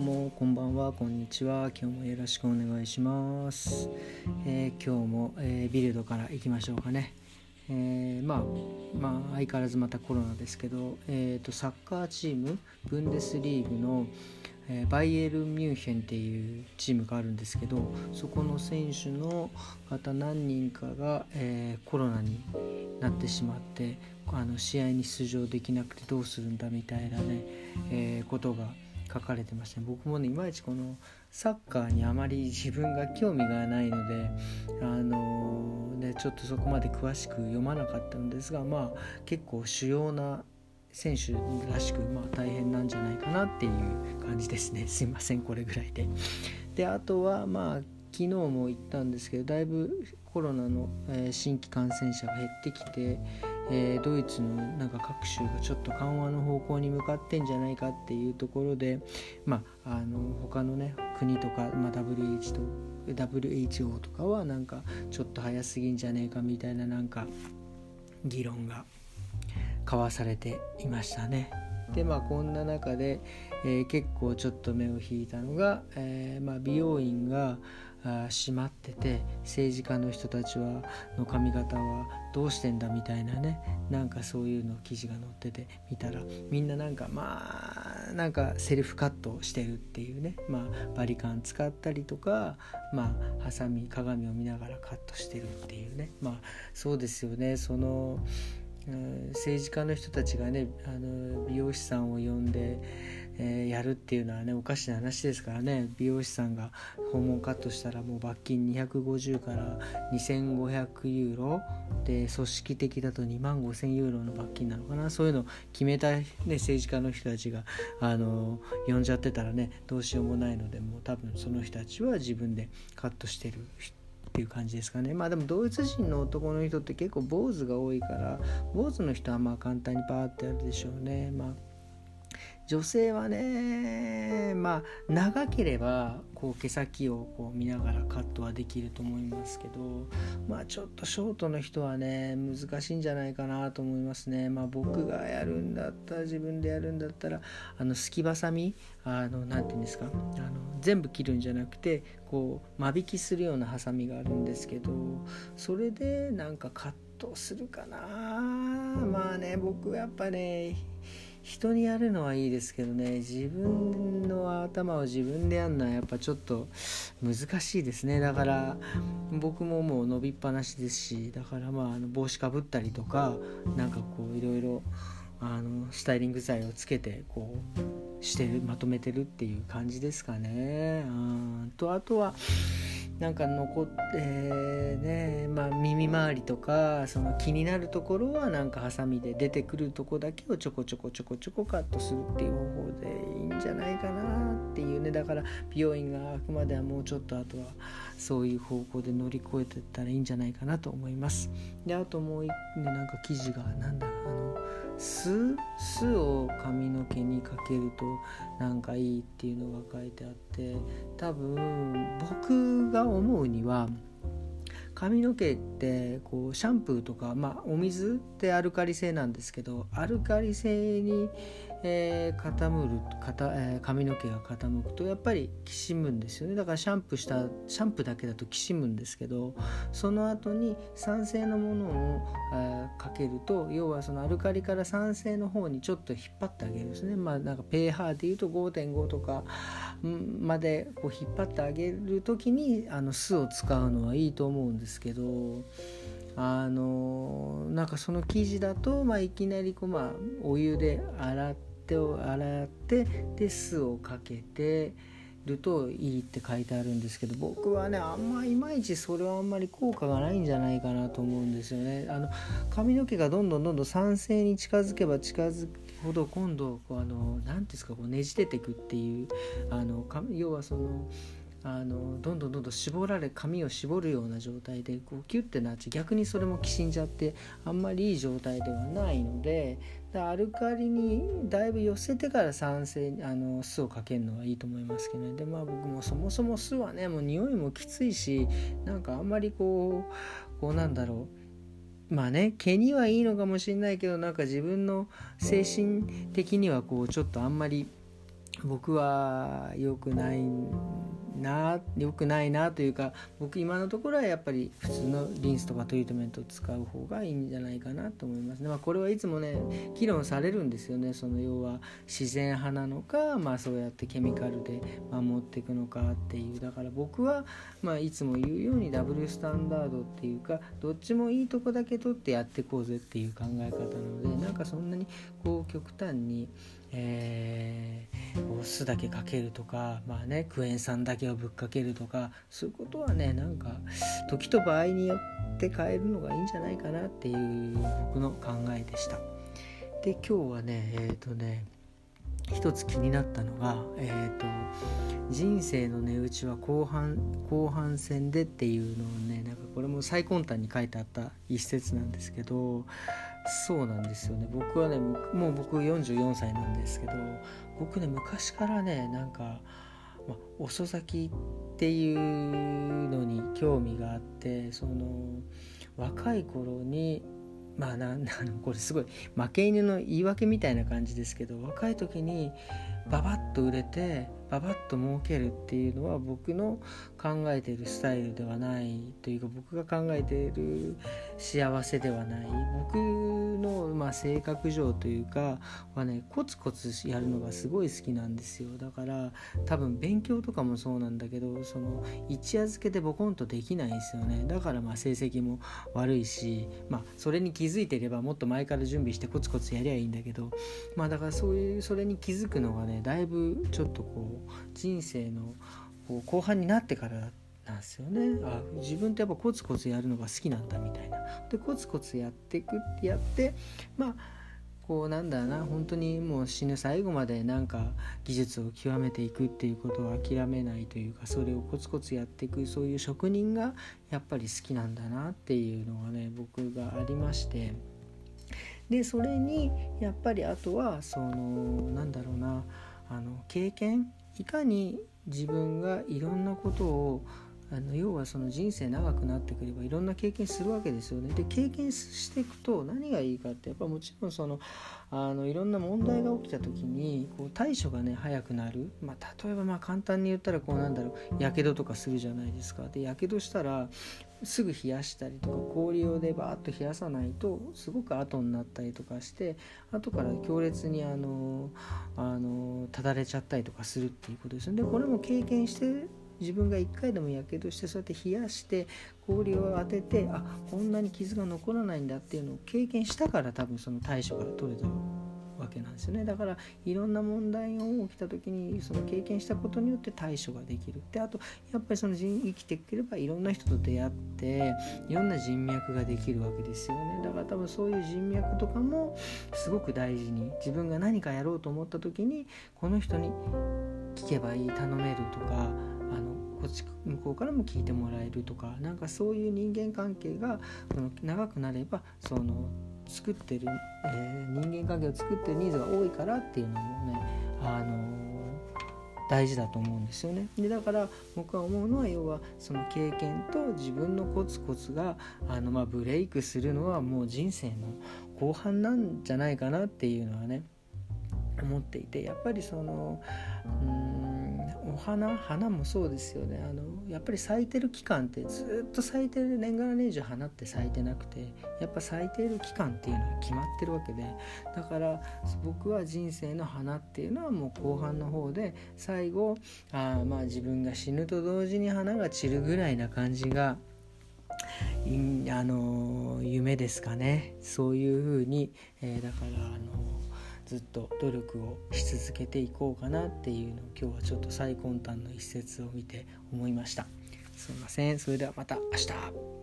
うもこんばんはこんにちは。今日もよろしくお願いします、えー今日も、えービルドから行きましょうかね、えーまあまあ相変わらずまたコロナですけど、えー、とサッカーチームブンデスリーグの、えーバイエルン・ミュンヘンっていうチームがあるんですけどそこの選手の方何人かが、えーコロナになってしまってあの試合に出場できなくてどうするんだみたいなね、えーことが書かれてましたね僕もねいまいちこのサッカーにあまり自分が興味がないのであのねちょっとそこまで詳しく読まなかったのですがまあ結構主要な選手らしく、まあ、大変なんじゃないかなっていう感じですね すいませんこれぐらいで。であとはまあ昨日も言ったんですけどだいぶコロナの、えー新規感染者が減ってきて、えードイツのなんか各州がちょっと緩和の方向に向かってんじゃないかっていうところで、まあ、あの他のね国とか、まあ、WHO と WHO とかはなんかちょっと早すぎんじゃねえかみたいななんか議論が交わされていましたね。でまあこんな中で、えー結構ちょっと目を引いたのが、えーまあ、美容院が閉まってて政治家の人たちはの髪型はどうしてんだみたいなね。なんかそういうの記事が載ってて見たらみんななんかまあなんかセルフカットしてるっていうね。まあバリカン使ったりとかまあハサミ鏡を見ながらカットしてるっていうね。まあそうですよね。そのうん政治家の人たちがねあの美容師さんを呼んで、えーやるっていうのはねおかしな話ですからね。美容師さんが訪問カットしたらもう罰金250から2500ユーロ。で組織的だと2万5000ユーロの罰金なのかな。そういうのを決めた、ね、政治家の人たちがあの呼んじゃってたらねどうしようもないのでもう多分その人たちは自分でカットしてるっていう感じですかね。まあでもドイツ人の男の人って結構坊主が多いから坊主の人はまあ簡単にパーってやるでしょうね。まあ女性はねまあ長ければこう毛先をこう見ながらカットはできると思いますけどまあちょっとショートの人はね難しいんじゃないかなと思いますね。まあ僕がやるんだったら自分でやるんだったらあのすきばさみあのなんていうんですかあの全部切るんじゃなくてこう間引きするようなハサミがあるんですけどそれでなんかカットするかな。まあね僕やっぱね人にやるのはいいですけどね自分の頭を自分でやるのはやっぱちょっと難しいですねだから僕ももう伸びっぱなしですしだからまあ帽子かぶったりとかなんかこういろいろスタイリング剤をつけてこうしてまとめてるっていう感じですかね。うんとあとはなんか残ってね、まあ、耳周りとかその気になるところはなんかハサミで出てくるとこだけをちょこちょこちょこちょこカットするっていう方法でいいんじゃないかなっていうねだから美容院があくまではもうちょっとあとはそういう方向で乗り越えてったらいいんじゃないかなと思います。であともう一個なんか記事がなんだろうあの酢酢を髪の毛にかけるとなんかいいっていうのが書いてあって多分僕が思うには髪の毛ってこうシャンプーとか、まあ、お水ってアルカリ性なんですけどアルカリ性に、えー傾るかた、えー髪の毛が傾くとやっぱりきしむんですよね。だからシャンプーしたシャンプーだけだときしむんですけどその後に酸性のものを、えーかけると要はそのアルカリから酸性の方にちょっと引っ張ってあげるんですね。まあなんか pH でいうと5.5とかまでこう引っ張ってあげる時にあの酢を使うのはいいと思うんですけどあのなんかその生地だと、まあ、いきなりこう、まあ、お湯で洗って手を洗ってで酢をかけてるといいって書いてあるんですけど僕はねあんまいまいちそれはあんまり効果がないんじゃないかなと思うんですよね。あの髪の毛がどんどんどんどん酸性に近づけば近づくほど今度こうあの何ていうんですかこうねじれてくっていうあの要はそのあのどんどんどんどん絞られ髪を絞るような状態でこうキュッてなっちゃう。逆にそれもきしんじゃってあんまりいい状態ではないのでアルカリにだいぶ寄せてから酸性あの酢をかけるのはいいと思いますけどね。でまあ僕もそもそも酢はねもう匂いもきついしなんかあんまりこうこうなんだろう。まあね毛にはいいのかもしれないけどなんか自分の精神的にはこうちょっとあんまり僕は良くないな良くないなというか僕今のところはやっぱり普通のリンスとかトリートメントを使う方がいいんじゃないかなと思います。ね、まあ、これはいつもね議論されるんですよね。その要は自然派なのか、まあ、そうやってケミカルで守っていくのかっていう。だから僕は、まあ、いつも言うようにダブルスタンダードっていうかどっちもいいとこだけ取ってやっていこうぜっていう考え方なのでなんかそんなにこう極端にえー、酢だけかけるとか、まあね、クエン酸だけをぶっかけるとかそういうことはねなんか時と場合によって変えるのがいいんじゃないかなっていう僕の考えでした。で今日はねえっ、ー、とね一つ気になったのが、えーと「人生の値打ちは後半後半戦で」っていうのをねなんかこれも最根端に書いてあった一節なんですけどそうなんですよね。僕はねもう僕44歳なんですけど僕ね昔からねなんか、ま遅咲きっていうのに興味があってその若い頃にまあな これすごい負け犬の言い訳みたいな感じですけど若い時にババッと売れてババッと儲けるっていうのは僕の考えているスタイルではないというか僕が考えている幸せではない。僕のまあ性格上というかはねコツコツやるのがすごい好きなんですよ。だから多分勉強とかもそうなんだけどその一夜漬けでボコンとできないですよね。だからまあ成績も悪いしまあそれに気づいてればもっと前から準備してコツコツやりゃいいんだけどまあだからそういうそれに気づくのがねだいぶちょっとこう人生のこう後半になってからなんですよね。あ自分ってやっぱコツコツやるのが好きなんだみたいな。でコツコツやっていくってやってまあこうなんだな本当にもう死ぬ最後までなんか技術を極めていくっていうことを諦めないというかそれをコツコツやっていくそういう職人がやっぱり好きなんだなっていうのがね僕がありまして。でそれにやっぱりあとはそのなんだろうなあの経験いかに自分がいろんなことをあの要はその人生長くなってくればいろんな経験するわけですよね。で経験していくと何がいいかってやっぱもちろんそのあのいろんな問題が起きた時にこう対処がね早くなる、まあ、例えばまあ簡単に言ったらこうなんだろうやけどとかするじゃないですか。でやけどしたらすぐ冷やしたりとか氷用でバーッと冷やさないとすごく後になったりとかして後から強烈にあのあのただれちゃったりとかするっていうことですでこれも経験して自分が1回でもやけどしてそうやって冷やして氷を当ててあこんなに傷が残らないんだっていうのを経験したから多分その対処が取れたわけなんですよね。だからいろんな問題が起きた時にその経験したことによって対処ができるであとやっぱりその人生きていければいろんな人と出会っていろんな人脈ができるわけですよね。だから多分そういう人脈とかもすごく大事に自分が何かやろうと思った時にこの人に聞けばいい頼めるとかあのこっち向こうからも聞いてもらえるとかなんかそういう人間関係が長くなればその作ってる、えー、人間関係を作ってるニーズが多いからっていうのもね、あの、大事だと思うんですよね。でだから僕は思うのは要はその経験と自分のコツコツがあの、まあ、ブレイクするのはもう人生の後半なんじゃないかなっていうのはね思っていてやっぱりそのうん花花もそうですよね。あのやっぱり咲いてる期間ってずっと咲いてる年がら年中花って咲いてなくてやっぱ咲いてる期間っていうのは決まってるわけでだから僕は人生の花っていうのはもう後半の方で最後あまあ自分が死ぬと同時に花が散るぐらいな感じがあの夢ですかね。そういうふうに、えー、だからあのずっと努力をし続けていこうかなっていうのを今日はちょっと最根端の一節を見て思いました。すいません。それではまた明日。